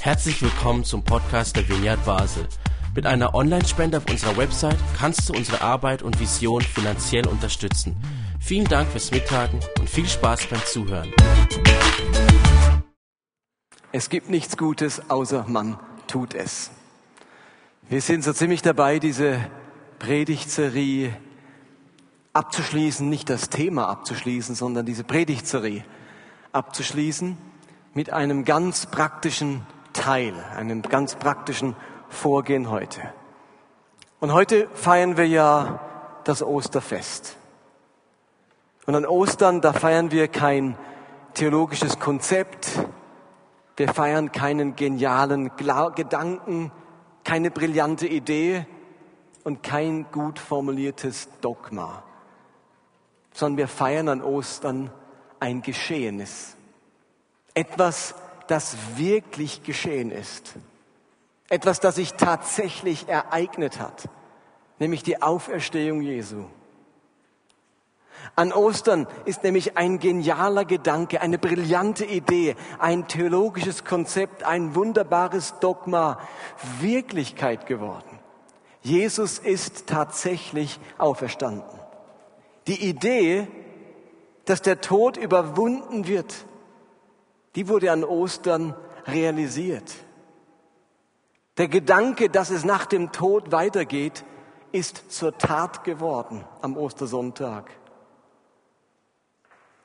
Herzlich willkommen zum Podcast der Vineyard Basel. Mit einer Online-Spende auf unserer Website kannst du unsere Arbeit und Vision finanziell unterstützen. Vielen Dank fürs Mittagen und viel Spaß beim Zuhören. Es gibt nichts Gutes, außer man tut es. Wir sind so ziemlich dabei, diese Predigtserie abzuschließen, nicht das Thema abzuschließen, sondern diese Predigtserie abzuschließen mit einem ganz praktischen Teil, einem ganz praktischen Vorgehen heute. Und heute feiern wir ja das Osterfest. Und an Ostern, da feiern wir kein theologisches Konzept, wir feiern keinen genialen Gedanken, keine brillante Idee und kein gut formuliertes Dogma, sondern wir feiern an Ostern ein Geschehenes. Etwas, das wirklich geschehen ist. Etwas, das sich tatsächlich ereignet hat, nämlich die Auferstehung Jesu. An Ostern ist nämlich ein genialer Gedanke, eine brillante Idee, ein theologisches Konzept, ein wunderbares Dogma Wirklichkeit geworden. Jesus ist tatsächlich auferstanden. Die Idee, dass der Tod überwunden wird, die wurde an Ostern realisiert. Der Gedanke, dass es nach dem Tod weitergeht, ist zur Tat geworden am Ostersonntag.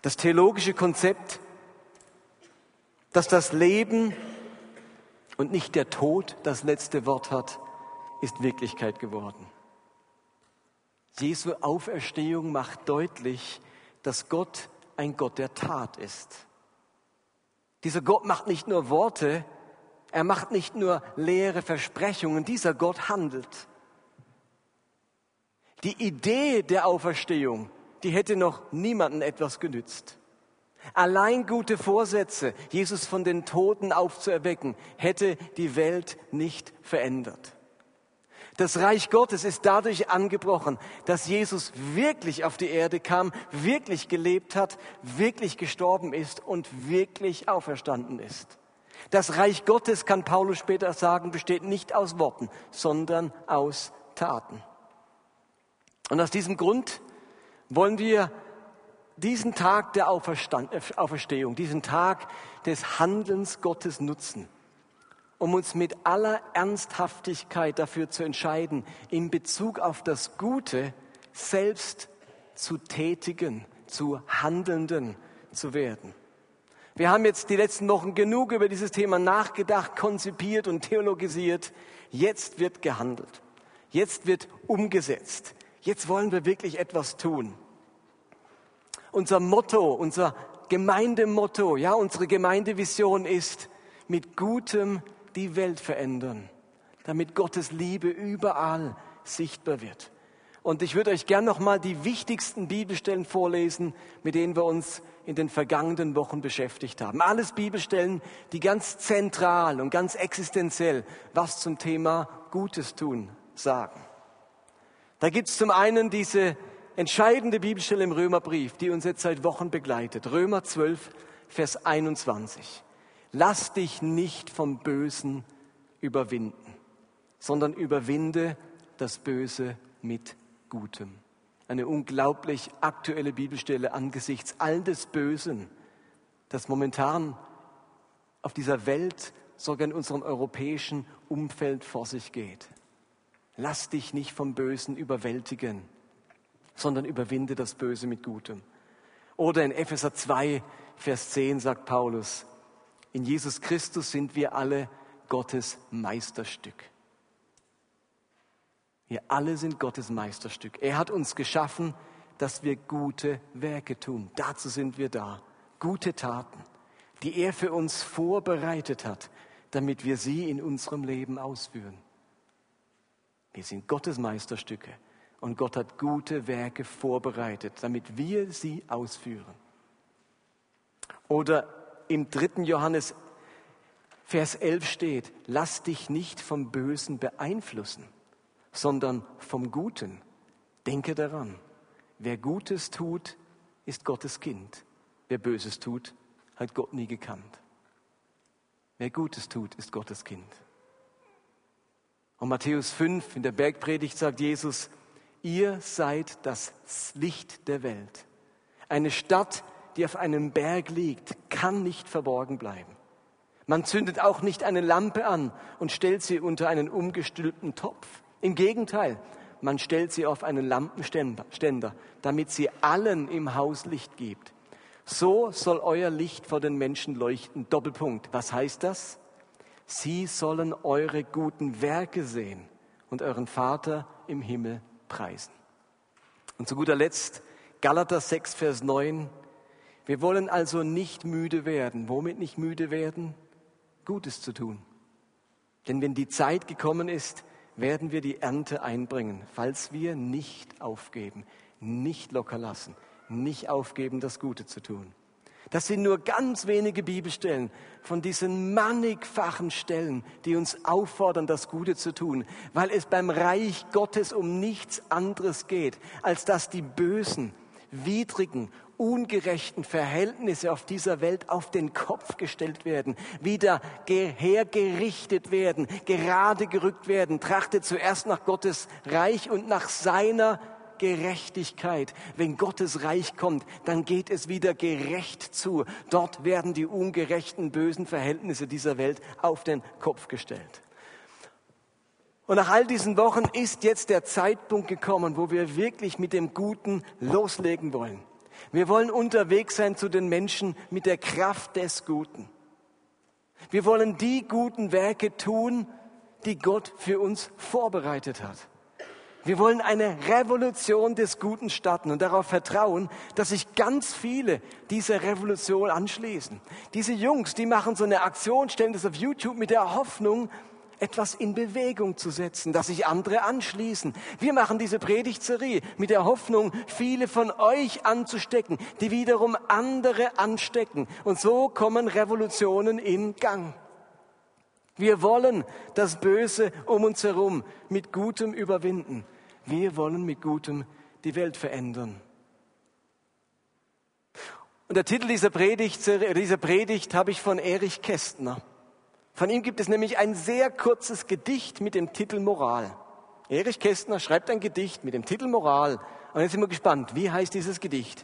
Das theologische Konzept, dass das Leben und nicht der Tod das letzte Wort hat, ist Wirklichkeit geworden. Jesu Auferstehung macht deutlich, dass Gott ein Gott der Tat ist. Dieser Gott macht nicht nur Worte, er macht nicht nur leere Versprechungen, dieser Gott handelt. Die Idee der Auferstehung, die hätte noch niemanden etwas genützt. Allein gute Vorsätze, Jesus von den Toten aufzuerwecken, hätte die Welt nicht verändert. Das Reich Gottes ist dadurch angebrochen, dass Jesus wirklich auf die Erde kam, wirklich gelebt hat, wirklich gestorben ist und wirklich auferstanden ist. Das Reich Gottes, kann Paulus später sagen, besteht nicht aus Worten, sondern aus Taten. Und aus diesem Grund wollen wir diesen Tag der Auferstehung, diesen Tag des Handelns Gottes nutzen um uns mit aller Ernsthaftigkeit dafür zu entscheiden, in Bezug auf das Gute selbst zu tätigen, zu Handelnden zu werden. Wir haben jetzt die letzten Wochen genug über dieses Thema nachgedacht, konzipiert und theologisiert. Jetzt wird gehandelt. Jetzt wird umgesetzt. Jetzt wollen wir wirklich etwas tun. Unser Motto, unser Gemeindemotto, ja, unsere Gemeindevision ist, mit Gutem die Welt verändern, damit Gottes Liebe überall sichtbar wird. Und ich würde euch gern noch mal die wichtigsten Bibelstellen vorlesen, mit denen wir uns in den vergangenen Wochen beschäftigt haben. Alles Bibelstellen, die ganz zentral und ganz existenziell was zum Thema Gutes tun sagen. Da gibt es zum einen diese entscheidende Bibelstelle im Römerbrief, die uns jetzt seit Wochen begleitet. Römer 12, Vers 21 lass dich nicht vom Bösen überwinden, sondern überwinde das Böse mit Gutem. Eine unglaublich aktuelle Bibelstelle angesichts all des Bösen, das momentan auf dieser Welt, sogar in unserem europäischen Umfeld vor sich geht. Lass dich nicht vom Bösen überwältigen, sondern überwinde das Böse mit Gutem. Oder in Epheser 2, Vers 10 sagt Paulus, in Jesus Christus sind wir alle Gottes Meisterstück. Wir alle sind Gottes Meisterstück. Er hat uns geschaffen, dass wir gute Werke tun. Dazu sind wir da. Gute Taten, die er für uns vorbereitet hat, damit wir sie in unserem Leben ausführen. Wir sind Gottes Meisterstücke und Gott hat gute Werke vorbereitet, damit wir sie ausführen. Oder im dritten Johannes Vers 11 steht, lass dich nicht vom Bösen beeinflussen, sondern vom Guten. Denke daran, wer Gutes tut, ist Gottes Kind. Wer Böses tut, hat Gott nie gekannt. Wer Gutes tut, ist Gottes Kind. Und Matthäus 5 in der Bergpredigt sagt Jesus, ihr seid das Licht der Welt. Eine Stadt, die auf einem Berg liegt, kann nicht verborgen bleiben. Man zündet auch nicht eine Lampe an und stellt sie unter einen umgestülpten Topf. Im Gegenteil, man stellt sie auf einen Lampenständer, damit sie allen im Haus Licht gibt. So soll euer Licht vor den Menschen leuchten. Doppelpunkt. Was heißt das? Sie sollen eure guten Werke sehen und euren Vater im Himmel preisen. Und zu guter Letzt Galater 6, Vers 9. Wir wollen also nicht müde werden. Womit nicht müde werden? Gutes zu tun. Denn wenn die Zeit gekommen ist, werden wir die Ernte einbringen, falls wir nicht aufgeben, nicht locker lassen, nicht aufgeben, das Gute zu tun. Das sind nur ganz wenige Bibelstellen von diesen mannigfachen Stellen, die uns auffordern, das Gute zu tun, weil es beim Reich Gottes um nichts anderes geht, als dass die bösen, widrigen, ungerechten Verhältnisse auf dieser Welt auf den Kopf gestellt werden, wieder hergerichtet werden, gerade gerückt werden. Trachtet zuerst nach Gottes Reich und nach seiner Gerechtigkeit. Wenn Gottes Reich kommt, dann geht es wieder gerecht zu. Dort werden die ungerechten, bösen Verhältnisse dieser Welt auf den Kopf gestellt. Und nach all diesen Wochen ist jetzt der Zeitpunkt gekommen, wo wir wirklich mit dem Guten loslegen wollen. Wir wollen unterwegs sein zu den Menschen mit der Kraft des Guten. Wir wollen die guten Werke tun, die Gott für uns vorbereitet hat. Wir wollen eine Revolution des Guten starten und darauf vertrauen, dass sich ganz viele dieser Revolution anschließen. Diese Jungs, die machen so eine Aktion, stellen das auf YouTube mit der Hoffnung, etwas in Bewegung zu setzen, dass sich andere anschließen. Wir machen diese Predigtserie mit der Hoffnung, viele von euch anzustecken, die wiederum andere anstecken. Und so kommen Revolutionen in Gang. Wir wollen das Böse um uns herum mit Gutem überwinden. Wir wollen mit Gutem die Welt verändern. Und der Titel dieser Predigt, dieser Predigt habe ich von Erich Kästner. Von ihm gibt es nämlich ein sehr kurzes Gedicht mit dem Titel Moral. Erich Kästner schreibt ein Gedicht mit dem Titel Moral. Und jetzt sind wir gespannt, wie heißt dieses Gedicht?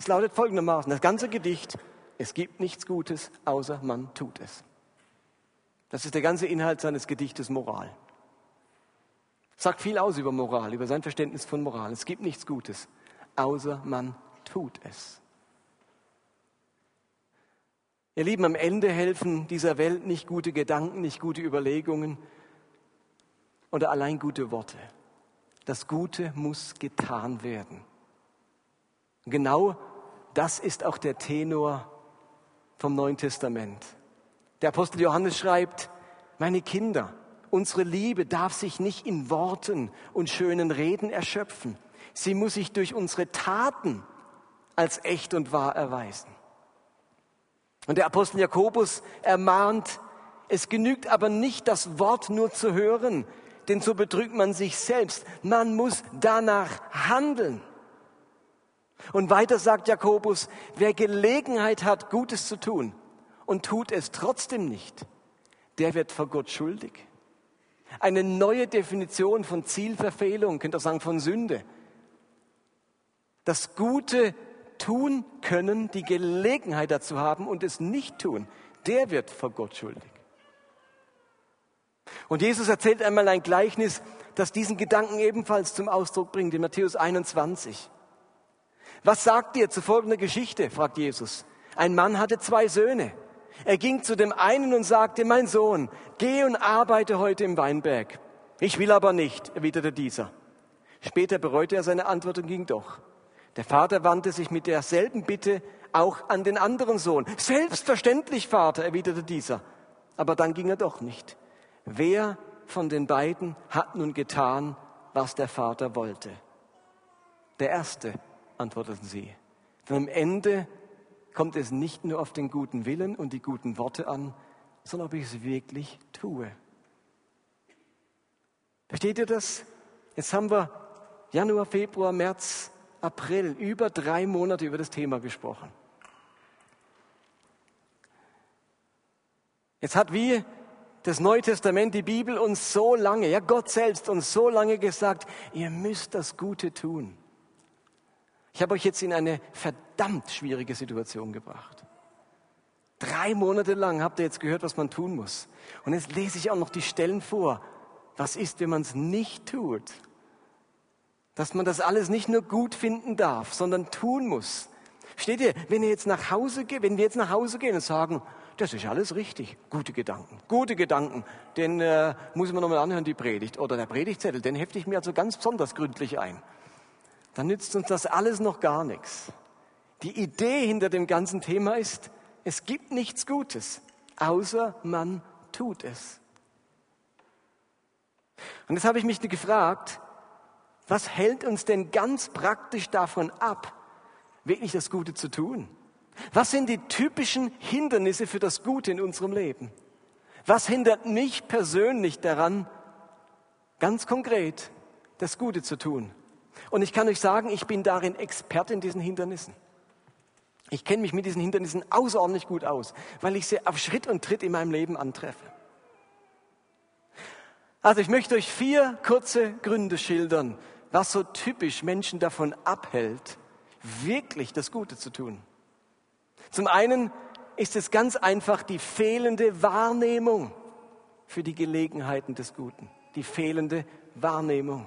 Es lautet folgendermaßen, das ganze Gedicht, es gibt nichts Gutes, außer man tut es. Das ist der ganze Inhalt seines Gedichtes Moral. Sagt viel aus über Moral, über sein Verständnis von Moral. Es gibt nichts Gutes, außer man tut es. Ihr Lieben, am Ende helfen dieser Welt nicht gute Gedanken, nicht gute Überlegungen oder allein gute Worte. Das Gute muss getan werden. Genau das ist auch der Tenor vom Neuen Testament. Der Apostel Johannes schreibt, meine Kinder, unsere Liebe darf sich nicht in Worten und schönen Reden erschöpfen. Sie muss sich durch unsere Taten als echt und wahr erweisen. Und der Apostel Jakobus ermahnt, es genügt aber nicht, das Wort nur zu hören, denn so betrügt man sich selbst. Man muss danach handeln. Und weiter sagt Jakobus, wer Gelegenheit hat, Gutes zu tun und tut es trotzdem nicht, der wird vor Gott schuldig. Eine neue Definition von Zielverfehlung, könnt ihr sagen, von Sünde. Das Gute tun können, die Gelegenheit dazu haben und es nicht tun, der wird vor Gott schuldig. Und Jesus erzählt einmal ein Gleichnis, das diesen Gedanken ebenfalls zum Ausdruck bringt, in Matthäus 21. Was sagt ihr zu folgender Geschichte? fragt Jesus. Ein Mann hatte zwei Söhne. Er ging zu dem einen und sagte, mein Sohn, geh und arbeite heute im Weinberg. Ich will aber nicht, erwiderte dieser. Später bereute er seine Antwort und ging doch. Der Vater wandte sich mit derselben Bitte auch an den anderen Sohn. Selbstverständlich, Vater, erwiderte dieser. Aber dann ging er doch nicht. Wer von den beiden hat nun getan, was der Vater wollte? Der Erste, antworteten sie. Denn am Ende kommt es nicht nur auf den guten Willen und die guten Worte an, sondern ob ich es wirklich tue. Versteht ihr das? Jetzt haben wir Januar, Februar, März, April über drei Monate über das Thema gesprochen. Jetzt hat wie das Neue Testament, die Bibel uns so lange, ja Gott selbst uns so lange gesagt, ihr müsst das Gute tun. Ich habe euch jetzt in eine verdammt schwierige Situation gebracht. Drei Monate lang habt ihr jetzt gehört, was man tun muss. Und jetzt lese ich auch noch die Stellen vor. Was ist, wenn man es nicht tut? Dass man das alles nicht nur gut finden darf, sondern tun muss. Steht ihr, wenn ihr jetzt nach Hause wenn wir jetzt nach Hause gehen und sagen, das ist alles richtig. Gute Gedanken, gute Gedanken. Den äh, muss man nochmal anhören, die Predigt. Oder der Predigtzettel, den hefte ich mir also ganz besonders gründlich ein. Dann nützt uns das alles noch gar nichts. Die Idee hinter dem ganzen Thema ist, es gibt nichts Gutes, außer man tut es. Und jetzt habe ich mich gefragt, was hält uns denn ganz praktisch davon ab, wirklich das Gute zu tun? Was sind die typischen Hindernisse für das Gute in unserem Leben? Was hindert mich persönlich daran, ganz konkret das Gute zu tun? Und ich kann euch sagen, ich bin darin Experte in diesen Hindernissen. Ich kenne mich mit diesen Hindernissen außerordentlich gut aus, weil ich sie auf Schritt und Tritt in meinem Leben antreffe. Also ich möchte euch vier kurze Gründe schildern, was so typisch Menschen davon abhält, wirklich das Gute zu tun. Zum einen ist es ganz einfach die fehlende Wahrnehmung für die Gelegenheiten des Guten. Die fehlende Wahrnehmung.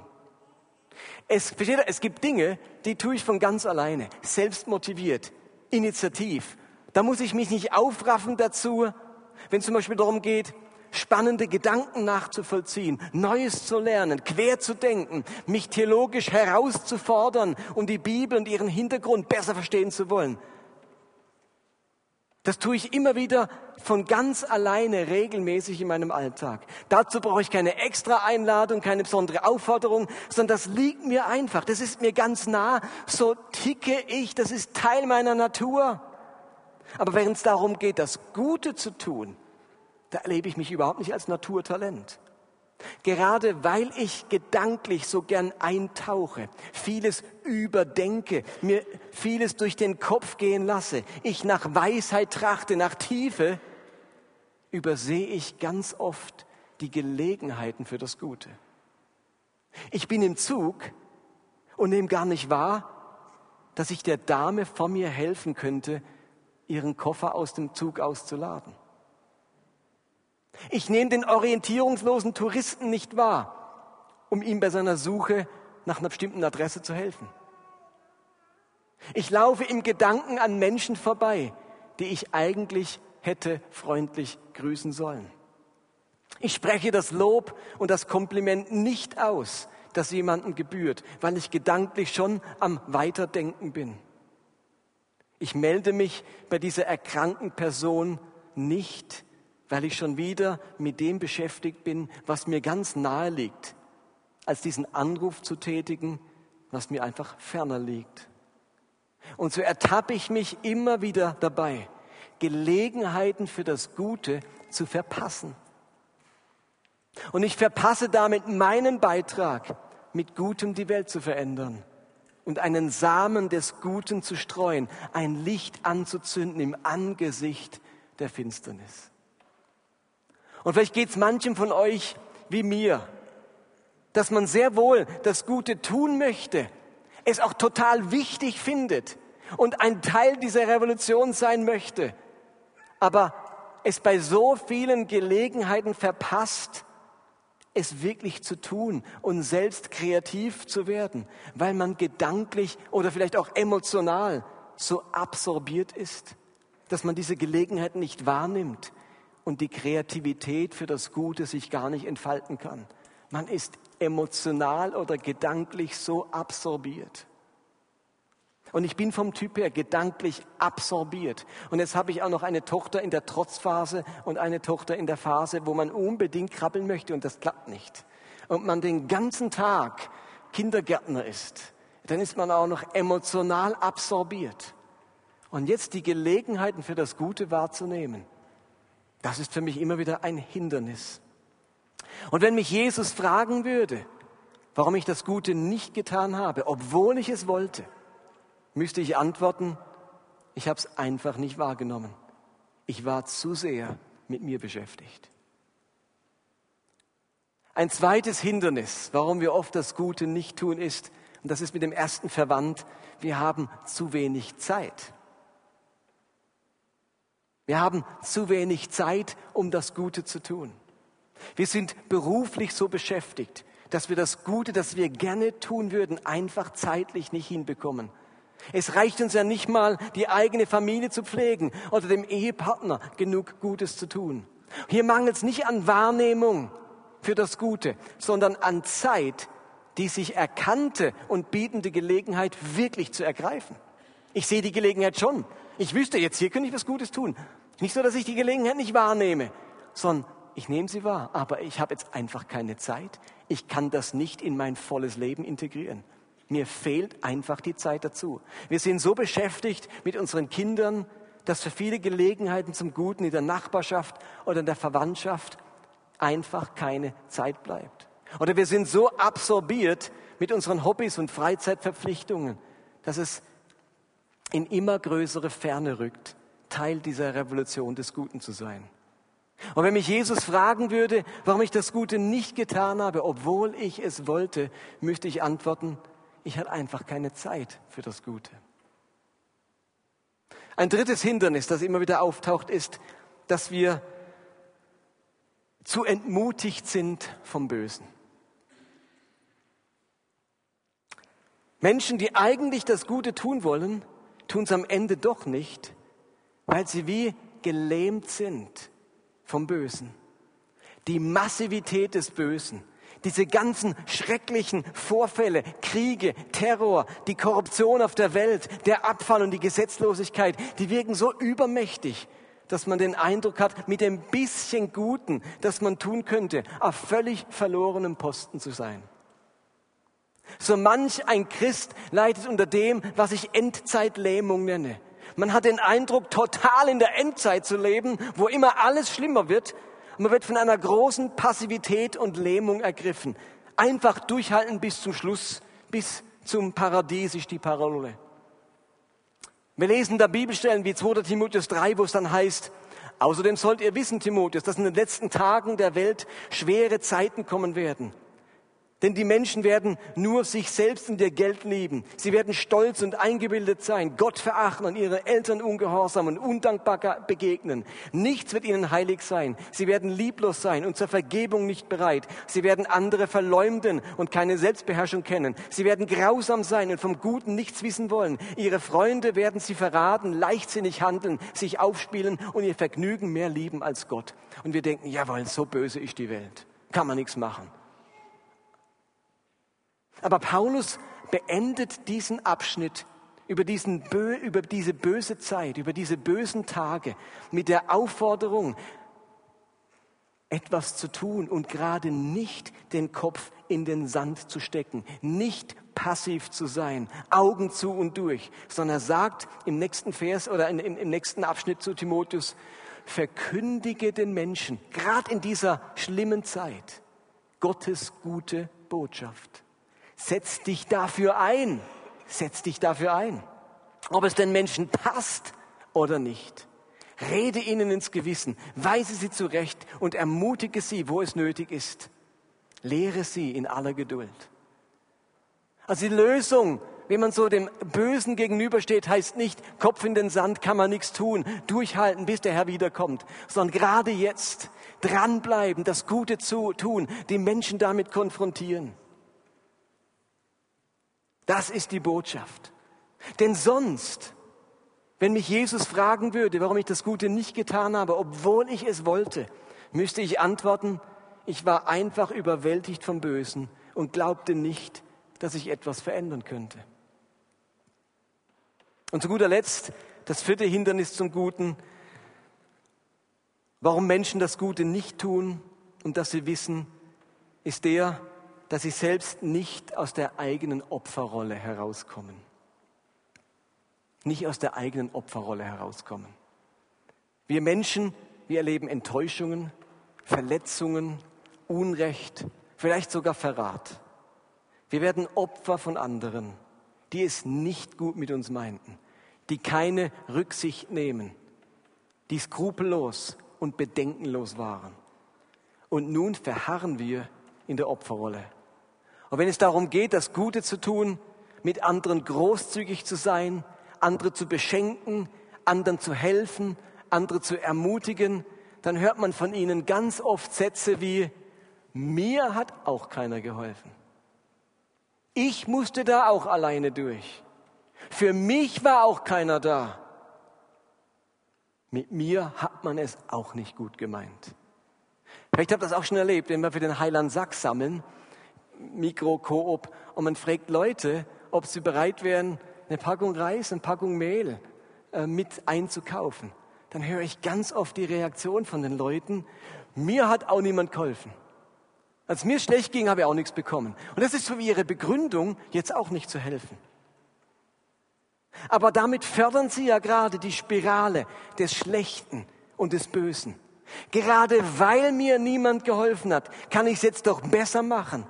Es, es gibt Dinge, die tue ich von ganz alleine, selbst motiviert, initiativ. Da muss ich mich nicht aufraffen dazu, wenn es zum Beispiel darum geht, spannende Gedanken nachzuvollziehen, Neues zu lernen, quer zu denken, mich theologisch herauszufordern, um die Bibel und ihren Hintergrund besser verstehen zu wollen. Das tue ich immer wieder von ganz alleine regelmäßig in meinem Alltag. Dazu brauche ich keine extra Einladung, keine besondere Aufforderung, sondern das liegt mir einfach. Das ist mir ganz nah. So ticke ich. Das ist Teil meiner Natur. Aber wenn es darum geht, das Gute zu tun, da erlebe ich mich überhaupt nicht als Naturtalent. Gerade weil ich gedanklich so gern eintauche, vieles überdenke, mir vieles durch den Kopf gehen lasse, ich nach Weisheit trachte, nach Tiefe, übersehe ich ganz oft die Gelegenheiten für das Gute. Ich bin im Zug und nehme gar nicht wahr, dass ich der Dame vor mir helfen könnte, ihren Koffer aus dem Zug auszuladen. Ich nehme den orientierungslosen Touristen nicht wahr, um ihm bei seiner Suche nach einer bestimmten Adresse zu helfen. Ich laufe im Gedanken an Menschen vorbei, die ich eigentlich hätte freundlich grüßen sollen. Ich spreche das Lob und das Kompliment nicht aus, das jemandem gebührt, weil ich gedanklich schon am Weiterdenken bin. Ich melde mich bei dieser erkrankten Person nicht, weil ich schon wieder mit dem beschäftigt bin, was mir ganz nahe liegt, als diesen Anruf zu tätigen, was mir einfach ferner liegt. Und so ertappe ich mich immer wieder dabei, Gelegenheiten für das Gute zu verpassen. Und ich verpasse damit meinen Beitrag, mit Gutem die Welt zu verändern und einen Samen des Guten zu streuen, ein Licht anzuzünden im Angesicht der Finsternis. Und vielleicht geht es manchem von euch wie mir, dass man sehr wohl das Gute tun möchte, es auch total wichtig findet und ein Teil dieser Revolution sein möchte, aber es bei so vielen Gelegenheiten verpasst, es wirklich zu tun und selbst kreativ zu werden, weil man gedanklich oder vielleicht auch emotional so absorbiert ist, dass man diese Gelegenheit nicht wahrnimmt, und die Kreativität für das Gute sich gar nicht entfalten kann. Man ist emotional oder gedanklich so absorbiert. Und ich bin vom Typ her gedanklich absorbiert. Und jetzt habe ich auch noch eine Tochter in der Trotzphase und eine Tochter in der Phase, wo man unbedingt krabbeln möchte und das klappt nicht. Und man den ganzen Tag Kindergärtner ist, dann ist man auch noch emotional absorbiert. Und jetzt die Gelegenheiten für das Gute wahrzunehmen, das ist für mich immer wieder ein Hindernis. Und wenn mich Jesus fragen würde, warum ich das Gute nicht getan habe, obwohl ich es wollte, müsste ich antworten, ich habe es einfach nicht wahrgenommen. Ich war zu sehr mit mir beschäftigt. Ein zweites Hindernis, warum wir oft das Gute nicht tun, ist, und das ist mit dem ersten verwandt, wir haben zu wenig Zeit. Wir haben zu wenig Zeit, um das Gute zu tun. Wir sind beruflich so beschäftigt, dass wir das Gute, das wir gerne tun würden, einfach zeitlich nicht hinbekommen. Es reicht uns ja nicht mal, die eigene Familie zu pflegen oder dem Ehepartner genug Gutes zu tun. Hier mangelt es nicht an Wahrnehmung für das Gute, sondern an Zeit, die sich erkannte und bietende Gelegenheit wirklich zu ergreifen. Ich sehe die Gelegenheit schon. Ich wüsste jetzt, hier könnte ich was Gutes tun. Nicht so, dass ich die Gelegenheit nicht wahrnehme, sondern ich nehme sie wahr, aber ich habe jetzt einfach keine Zeit. Ich kann das nicht in mein volles Leben integrieren. Mir fehlt einfach die Zeit dazu. Wir sind so beschäftigt mit unseren Kindern, dass für viele Gelegenheiten zum Guten in der Nachbarschaft oder in der Verwandtschaft einfach keine Zeit bleibt. Oder wir sind so absorbiert mit unseren Hobbys und Freizeitverpflichtungen, dass es in immer größere Ferne rückt, Teil dieser Revolution des Guten zu sein. Und wenn mich Jesus fragen würde, warum ich das Gute nicht getan habe, obwohl ich es wollte, müsste ich antworten, ich hatte einfach keine Zeit für das Gute. Ein drittes Hindernis, das immer wieder auftaucht, ist, dass wir zu entmutigt sind vom Bösen. Menschen, die eigentlich das Gute tun wollen, tun es am Ende doch nicht, weil sie wie gelähmt sind vom Bösen. Die Massivität des Bösen, diese ganzen schrecklichen Vorfälle, Kriege, Terror, die Korruption auf der Welt, der Abfall und die Gesetzlosigkeit, die wirken so übermächtig, dass man den Eindruck hat, mit dem bisschen Guten, das man tun könnte, auf völlig verlorenem Posten zu sein. So manch ein Christ leidet unter dem, was ich Endzeitlähmung nenne. Man hat den Eindruck, total in der Endzeit zu leben, wo immer alles schlimmer wird. Man wird von einer großen Passivität und Lähmung ergriffen. Einfach durchhalten bis zum Schluss, bis zum Paradies ist die Parole. Wir lesen da Bibelstellen wie 2. Timotheus 3, wo es dann heißt, außerdem sollt ihr wissen, Timotheus, dass in den letzten Tagen der Welt schwere Zeiten kommen werden. Denn die Menschen werden nur sich selbst und ihr Geld lieben. Sie werden stolz und eingebildet sein, Gott verachten und ihren Eltern ungehorsam und undankbar begegnen. Nichts wird ihnen heilig sein. Sie werden lieblos sein und zur Vergebung nicht bereit. Sie werden andere verleumden und keine Selbstbeherrschung kennen. Sie werden grausam sein und vom Guten nichts wissen wollen. Ihre Freunde werden sie verraten, leichtsinnig handeln, sich aufspielen und ihr Vergnügen mehr lieben als Gott. Und wir denken, jawohl, so böse ist die Welt. Kann man nichts machen. Aber Paulus beendet diesen Abschnitt über, diesen über diese böse Zeit, über diese bösen Tage mit der Aufforderung, etwas zu tun und gerade nicht den Kopf in den Sand zu stecken, nicht passiv zu sein, Augen zu und durch, sondern er sagt im nächsten Vers oder im, im nächsten Abschnitt zu Timotheus, verkündige den Menschen, gerade in dieser schlimmen Zeit, Gottes gute Botschaft. Setz dich dafür ein. Setz dich dafür ein. Ob es den Menschen passt oder nicht. Rede ihnen ins Gewissen, weise sie zurecht und ermutige sie, wo es nötig ist. Lehre sie in aller Geduld. Also die Lösung, wenn man so dem Bösen gegenübersteht, heißt nicht, Kopf in den Sand kann man nichts tun, durchhalten, bis der Herr wiederkommt, sondern gerade jetzt dranbleiben, das Gute zu tun, die Menschen damit konfrontieren. Das ist die Botschaft. Denn sonst, wenn mich Jesus fragen würde, warum ich das Gute nicht getan habe, obwohl ich es wollte, müsste ich antworten, ich war einfach überwältigt vom Bösen und glaubte nicht, dass ich etwas verändern könnte. Und zu guter Letzt, das vierte Hindernis zum Guten, warum Menschen das Gute nicht tun und dass sie wissen, ist der, dass sie selbst nicht aus der eigenen Opferrolle herauskommen. Nicht aus der eigenen Opferrolle herauskommen. Wir Menschen, wir erleben Enttäuschungen, Verletzungen, Unrecht, vielleicht sogar Verrat. Wir werden Opfer von anderen, die es nicht gut mit uns meinten, die keine Rücksicht nehmen, die skrupellos und bedenkenlos waren. Und nun verharren wir in der Opferrolle. Und wenn es darum geht, das Gute zu tun, mit anderen großzügig zu sein, andere zu beschenken, anderen zu helfen, andere zu ermutigen, dann hört man von ihnen ganz oft Sätze wie, mir hat auch keiner geholfen. Ich musste da auch alleine durch. Für mich war auch keiner da. Mit mir hat man es auch nicht gut gemeint. Vielleicht habt ihr das auch schon erlebt, wenn wir für den Heiland Sack sammeln, Mikro, Koop, und man fragt Leute, ob sie bereit wären, eine Packung Reis, eine Packung Mehl äh, mit einzukaufen. Dann höre ich ganz oft die Reaktion von den Leuten, mir hat auch niemand geholfen. Als mir schlecht ging, habe ich auch nichts bekommen. Und das ist so wie ihre Begründung, jetzt auch nicht zu helfen. Aber damit fördern sie ja gerade die Spirale des Schlechten und des Bösen. Gerade weil mir niemand geholfen hat, kann ich es jetzt doch besser machen.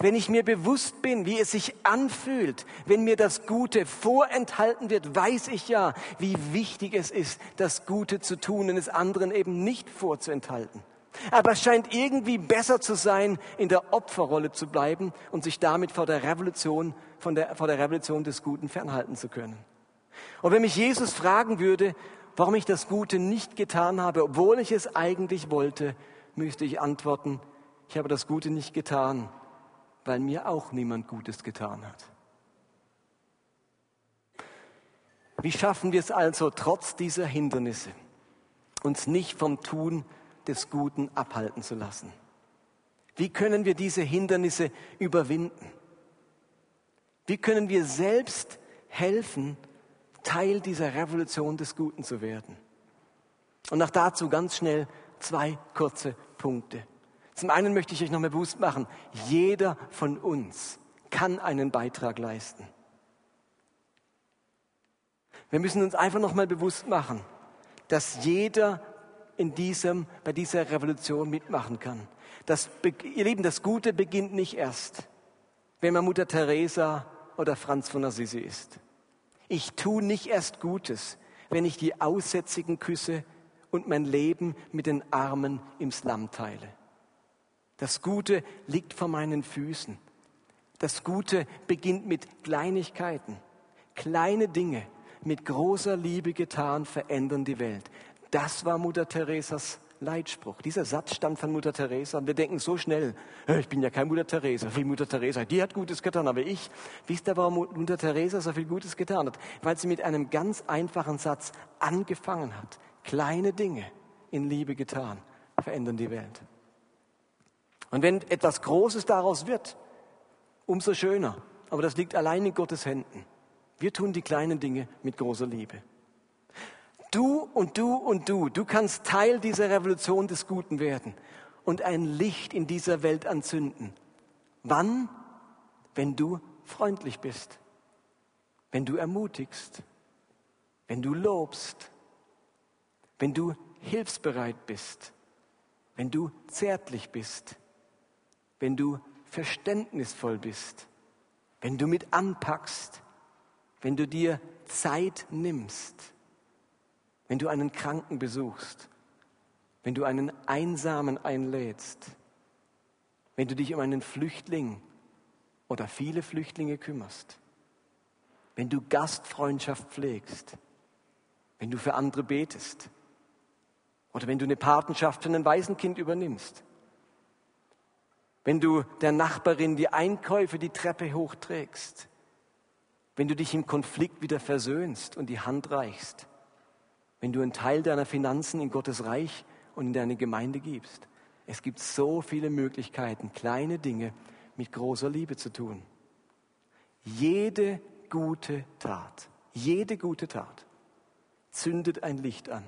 Wenn ich mir bewusst bin, wie es sich anfühlt, wenn mir das Gute vorenthalten wird, weiß ich ja, wie wichtig es ist, das Gute zu tun und es anderen eben nicht vorzuenthalten. Aber es scheint irgendwie besser zu sein, in der Opferrolle zu bleiben und sich damit vor der Revolution, von der, vor der Revolution des Guten fernhalten zu können. Und wenn mich Jesus fragen würde, warum ich das Gute nicht getan habe, obwohl ich es eigentlich wollte, müsste ich antworten, ich habe das Gute nicht getan, weil mir auch niemand Gutes getan hat. Wie schaffen wir es also, trotz dieser Hindernisse, uns nicht vom Tun des Guten abhalten zu lassen? Wie können wir diese Hindernisse überwinden? Wie können wir selbst helfen, Teil dieser Revolution des Guten zu werden? Und nach dazu ganz schnell zwei kurze Punkte. Zum einen möchte ich euch nochmal bewusst machen, jeder von uns kann einen Beitrag leisten. Wir müssen uns einfach nochmal bewusst machen, dass jeder in diesem, bei dieser Revolution mitmachen kann. Das, ihr Lieben, das Gute beginnt nicht erst, wenn man Mutter Teresa oder Franz von Assisi ist. Ich tue nicht erst Gutes, wenn ich die Aussätzigen küsse und mein Leben mit den Armen im Slum teile. Das Gute liegt vor meinen Füßen. Das Gute beginnt mit Kleinigkeiten. Kleine Dinge mit großer Liebe getan verändern die Welt. Das war Mutter Teresas Leitspruch. Dieser Satz stammt von Mutter Teresa und wir denken so schnell, ich bin ja kein Mutter Teresa, wie Mutter Teresa, die hat Gutes getan, aber ich, wisst ihr, warum Mutter Teresa so viel Gutes getan hat? Weil sie mit einem ganz einfachen Satz angefangen hat. Kleine Dinge in Liebe getan verändern die Welt. Und wenn etwas Großes daraus wird, umso schöner. Aber das liegt allein in Gottes Händen. Wir tun die kleinen Dinge mit großer Liebe. Du und du und du, du kannst Teil dieser Revolution des Guten werden und ein Licht in dieser Welt anzünden. Wann? Wenn du freundlich bist, wenn du ermutigst, wenn du lobst, wenn du hilfsbereit bist, wenn du zärtlich bist, wenn du verständnisvoll bist, wenn du mit anpackst, wenn du dir Zeit nimmst, wenn du einen Kranken besuchst, wenn du einen Einsamen einlädst, wenn du dich um einen Flüchtling oder viele Flüchtlinge kümmerst, wenn du Gastfreundschaft pflegst, wenn du für andere betest oder wenn du eine Patenschaft für ein Waisenkind übernimmst wenn du der Nachbarin die Einkäufe die Treppe hochträgst, wenn du dich im Konflikt wieder versöhnst und die Hand reichst, wenn du einen Teil deiner Finanzen in Gottes Reich und in deine Gemeinde gibst. Es gibt so viele Möglichkeiten, kleine Dinge mit großer Liebe zu tun. Jede gute Tat, jede gute Tat zündet ein Licht an.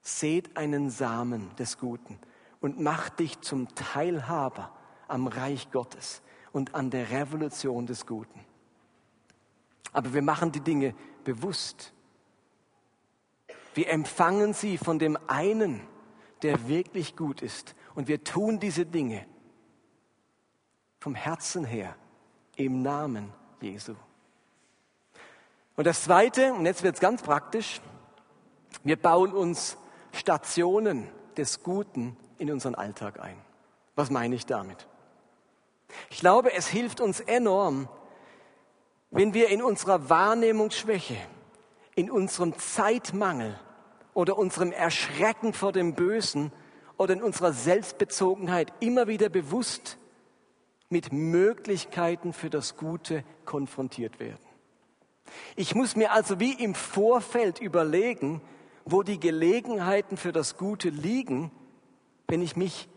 Seht einen Samen des Guten und mach dich zum Teilhaber am Reich Gottes und an der Revolution des Guten. Aber wir machen die Dinge bewusst. Wir empfangen sie von dem einen, der wirklich gut ist. Und wir tun diese Dinge vom Herzen her im Namen Jesu. Und das Zweite, und jetzt wird es ganz praktisch, wir bauen uns Stationen des Guten in unseren Alltag ein. Was meine ich damit? Ich glaube, es hilft uns enorm, wenn wir in unserer Wahrnehmungsschwäche, in unserem Zeitmangel oder unserem Erschrecken vor dem Bösen oder in unserer Selbstbezogenheit immer wieder bewusst mit Möglichkeiten für das Gute konfrontiert werden. Ich muss mir also wie im Vorfeld überlegen, wo die Gelegenheiten für das Gute liegen, wenn ich mich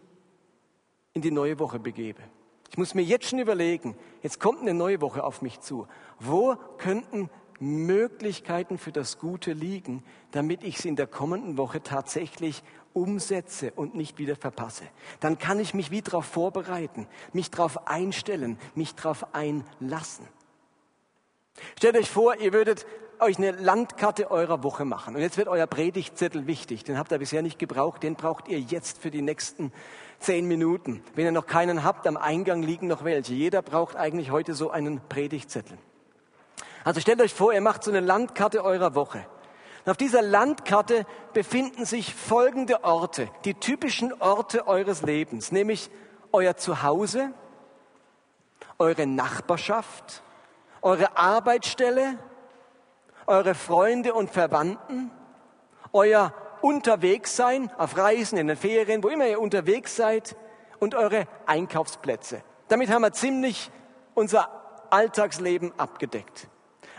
in die neue Woche begebe. Ich muss mir jetzt schon überlegen, jetzt kommt eine neue Woche auf mich zu. Wo könnten Möglichkeiten für das Gute liegen, damit ich es in der kommenden Woche tatsächlich umsetze und nicht wieder verpasse. Dann kann ich mich wie darauf vorbereiten, mich darauf einstellen, mich darauf einlassen. Stellt euch vor, ihr würdet euch eine Landkarte eurer Woche machen. Und jetzt wird euer Predigtzettel wichtig. Den habt ihr bisher nicht gebraucht. Den braucht ihr jetzt für die nächsten zehn Minuten. Wenn ihr noch keinen habt, am Eingang liegen noch welche. Jeder braucht eigentlich heute so einen Predigtzettel. Also stellt euch vor, ihr macht so eine Landkarte eurer Woche. Und auf dieser Landkarte befinden sich folgende Orte, die typischen Orte eures Lebens, nämlich euer Zuhause, eure Nachbarschaft, eure Arbeitsstelle, eure Freunde und Verwandten, euer Unterwegssein auf Reisen, in den Ferien, wo immer ihr unterwegs seid und eure Einkaufsplätze. Damit haben wir ziemlich unser Alltagsleben abgedeckt.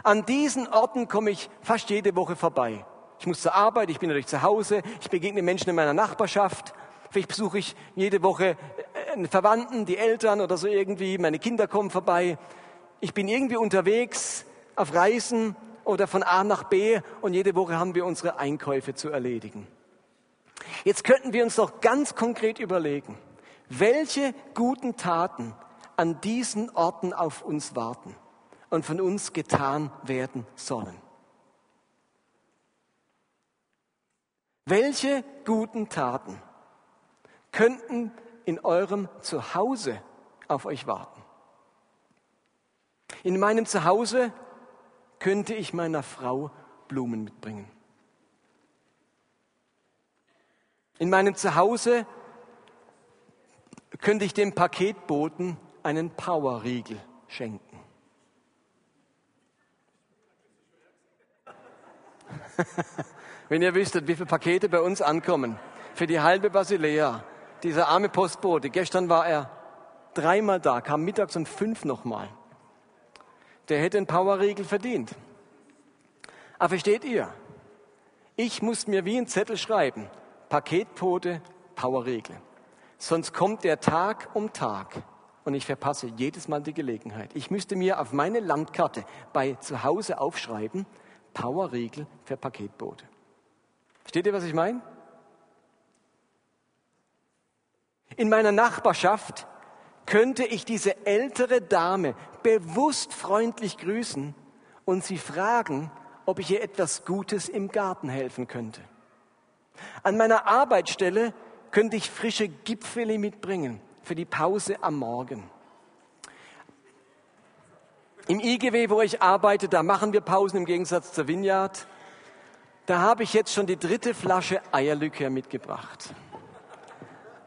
An diesen Orten komme ich fast jede Woche vorbei. Ich muss zur Arbeit, ich bin natürlich zu Hause, ich begegne Menschen in meiner Nachbarschaft. Vielleicht besuche ich jede Woche äh, einen Verwandten, die Eltern oder so irgendwie. Meine Kinder kommen vorbei. Ich bin irgendwie unterwegs auf Reisen oder von A nach B und jede Woche haben wir unsere Einkäufe zu erledigen. Jetzt könnten wir uns doch ganz konkret überlegen, welche guten Taten an diesen Orten auf uns warten und von uns getan werden sollen. Welche guten Taten könnten in eurem Zuhause auf euch warten? In meinem Zuhause könnte ich meiner Frau Blumen mitbringen. In meinem Zuhause könnte ich dem Paketboten einen Powerriegel schenken. Wenn ihr wüsstet, wie viele Pakete bei uns ankommen für die halbe Basilea. Dieser arme Postbote, gestern war er dreimal da, kam mittags um fünf nochmal. Der hätte einen Powerriegel verdient. Aber versteht ihr? Ich muss mir wie ein Zettel schreiben. Paketbote, Powerriegel. Sonst kommt der Tag um Tag und ich verpasse jedes Mal die Gelegenheit. Ich müsste mir auf meine Landkarte bei zu Hause aufschreiben, Powerriegel für Paketboote. Versteht ihr, was ich meine? In meiner Nachbarschaft könnte ich diese ältere Dame bewusst freundlich grüßen und sie fragen, ob ich ihr etwas Gutes im Garten helfen könnte. An meiner Arbeitsstelle könnte ich frische Gipfeli mitbringen für die Pause am Morgen. Im IGW, wo ich arbeite, da machen wir Pausen im Gegensatz zur Vineyard. Da habe ich jetzt schon die dritte Flasche Eierlikör mitgebracht.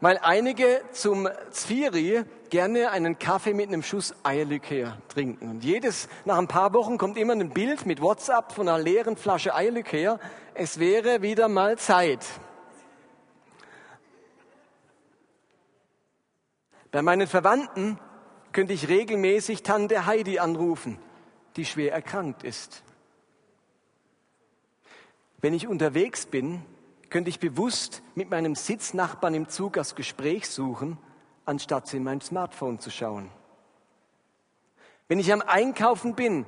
Weil einige zum Zfiri gerne einen Kaffee mit einem Schuss Eierlikör trinken. Und jedes, nach ein paar Wochen kommt immer ein Bild mit WhatsApp von einer leeren Flasche Eierlikör. Es wäre wieder mal Zeit. Bei meinen Verwandten könnte ich regelmäßig Tante Heidi anrufen, die schwer erkrankt ist. Wenn ich unterwegs bin, könnte ich bewusst mit meinem Sitznachbarn im Zug das Gespräch suchen, anstatt in mein Smartphone zu schauen. Wenn ich am Einkaufen bin,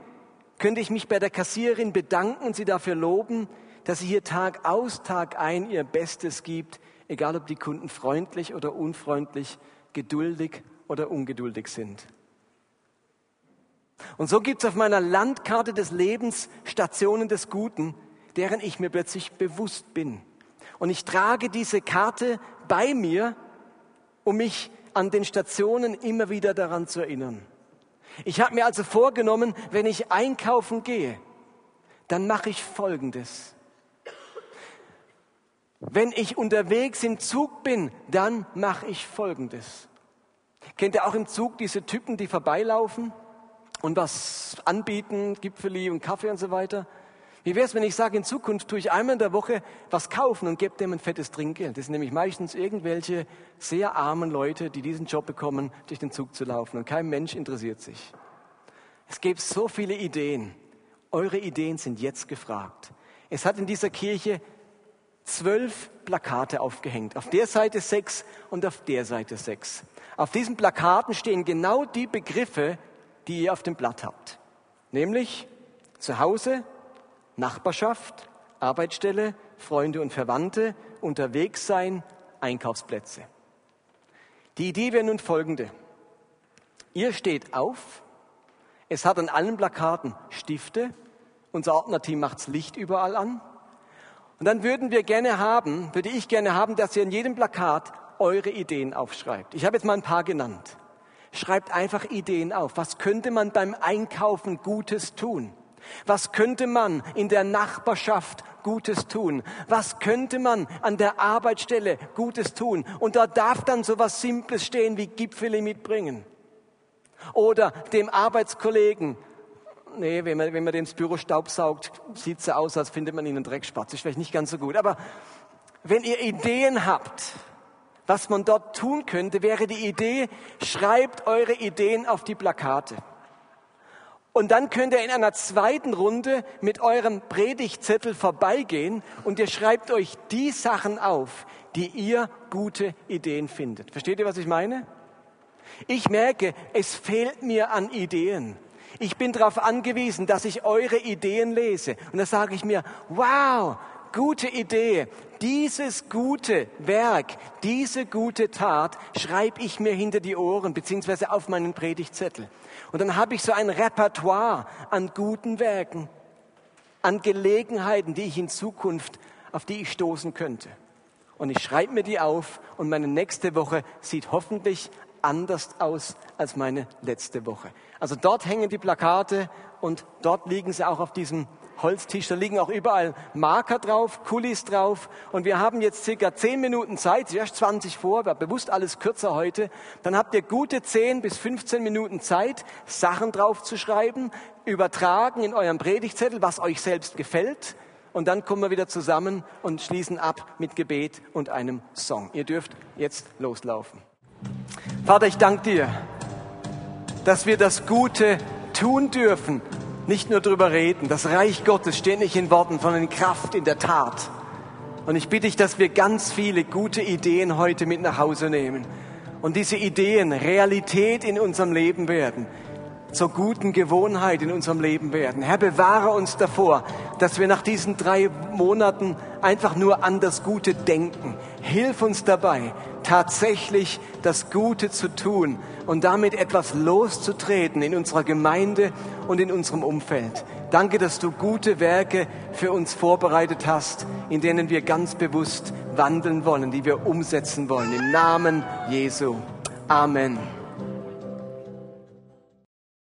könnte ich mich bei der Kassiererin bedanken und sie dafür loben, dass sie hier Tag aus, Tag ein ihr Bestes gibt, egal ob die Kunden freundlich oder unfreundlich, geduldig oder ungeduldig sind. Und so gibt es auf meiner Landkarte des Lebens Stationen des Guten, deren ich mir plötzlich bewusst bin. Und ich trage diese Karte bei mir, um mich an den Stationen immer wieder daran zu erinnern. Ich habe mir also vorgenommen, wenn ich einkaufen gehe, dann mache ich Folgendes. Wenn ich unterwegs im Zug bin, dann mache ich Folgendes. Kennt ihr auch im Zug diese Typen, die vorbeilaufen und was anbieten, Gipfeli und Kaffee und so weiter? Wie wäre es, wenn ich sage, in Zukunft tue ich einmal in der Woche was kaufen und gebe dem ein fettes Trinkgeld? Das sind nämlich meistens irgendwelche sehr armen Leute, die diesen Job bekommen, durch den Zug zu laufen. Und kein Mensch interessiert sich. Es gibt so viele Ideen. Eure Ideen sind jetzt gefragt. Es hat in dieser Kirche zwölf Plakate aufgehängt. Auf der Seite sechs und auf der Seite sechs. Auf diesen Plakaten stehen genau die Begriffe, die ihr auf dem Blatt habt. Nämlich zu Hause, Nachbarschaft, Arbeitsstelle, Freunde und Verwandte, unterwegs sein, Einkaufsplätze. Die Idee wäre nun folgende. Ihr steht auf, es hat an allen Plakaten Stifte, unser Ordnerteam macht's Licht überall an. Und dann würden wir gerne haben, würde ich gerne haben, dass ihr in jedem Plakat eure Ideen aufschreibt. Ich habe jetzt mal ein paar genannt. Schreibt einfach Ideen auf. Was könnte man beim Einkaufen Gutes tun? Was könnte man in der Nachbarschaft Gutes tun? Was könnte man an der Arbeitsstelle Gutes tun? Und da darf dann so was Simples stehen wie Gipfeli mitbringen. Oder dem Arbeitskollegen, nee, wenn man, wenn man den Büro staubsaugt, sieht es aus, als findet man ihn einen Dreckspatz. Ist vielleicht nicht ganz so gut. Aber wenn ihr Ideen habt, was man dort tun könnte, wäre die Idee, schreibt eure Ideen auf die Plakate. Und dann könnt ihr in einer zweiten Runde mit eurem Predigtzettel vorbeigehen und ihr schreibt euch die Sachen auf, die ihr gute Ideen findet. Versteht ihr, was ich meine? Ich merke, es fehlt mir an Ideen. Ich bin darauf angewiesen, dass ich eure Ideen lese. Und da sage ich mir, wow, gute Idee. Dieses gute Werk, diese gute Tat schreibe ich mir hinter die Ohren beziehungsweise auf meinen Predigtzettel. Und dann habe ich so ein Repertoire an guten Werken, an Gelegenheiten, die ich in Zukunft, auf die ich stoßen könnte. Und ich schreibe mir die auf und meine nächste Woche sieht hoffentlich anders aus als meine letzte Woche. Also dort hängen die Plakate und dort liegen sie auch auf diesem Holztisch. Da liegen auch überall Marker drauf, Kulis drauf. Und wir haben jetzt circa 10 Minuten Zeit, erst 20 vor, war bewusst alles kürzer heute. Dann habt ihr gute 10 bis 15 Minuten Zeit, Sachen draufzuschreiben, übertragen in eurem Predigtzettel, was euch selbst gefällt. Und dann kommen wir wieder zusammen und schließen ab mit Gebet und einem Song. Ihr dürft jetzt loslaufen. Vater, ich danke dir, dass wir das Gute tun dürfen, nicht nur drüber reden. Das Reich Gottes steht nicht in Worten, sondern in Kraft, in der Tat. Und ich bitte dich, dass wir ganz viele gute Ideen heute mit nach Hause nehmen und diese Ideen Realität in unserem Leben werden, zur guten Gewohnheit in unserem Leben werden. Herr, bewahre uns davor, dass wir nach diesen drei Monaten einfach nur an das Gute denken. Hilf uns dabei, tatsächlich das Gute zu tun und damit etwas loszutreten in unserer Gemeinde und in unserem Umfeld. Danke, dass du gute Werke für uns vorbereitet hast, in denen wir ganz bewusst wandeln wollen, die wir umsetzen wollen. Im Namen Jesu. Amen.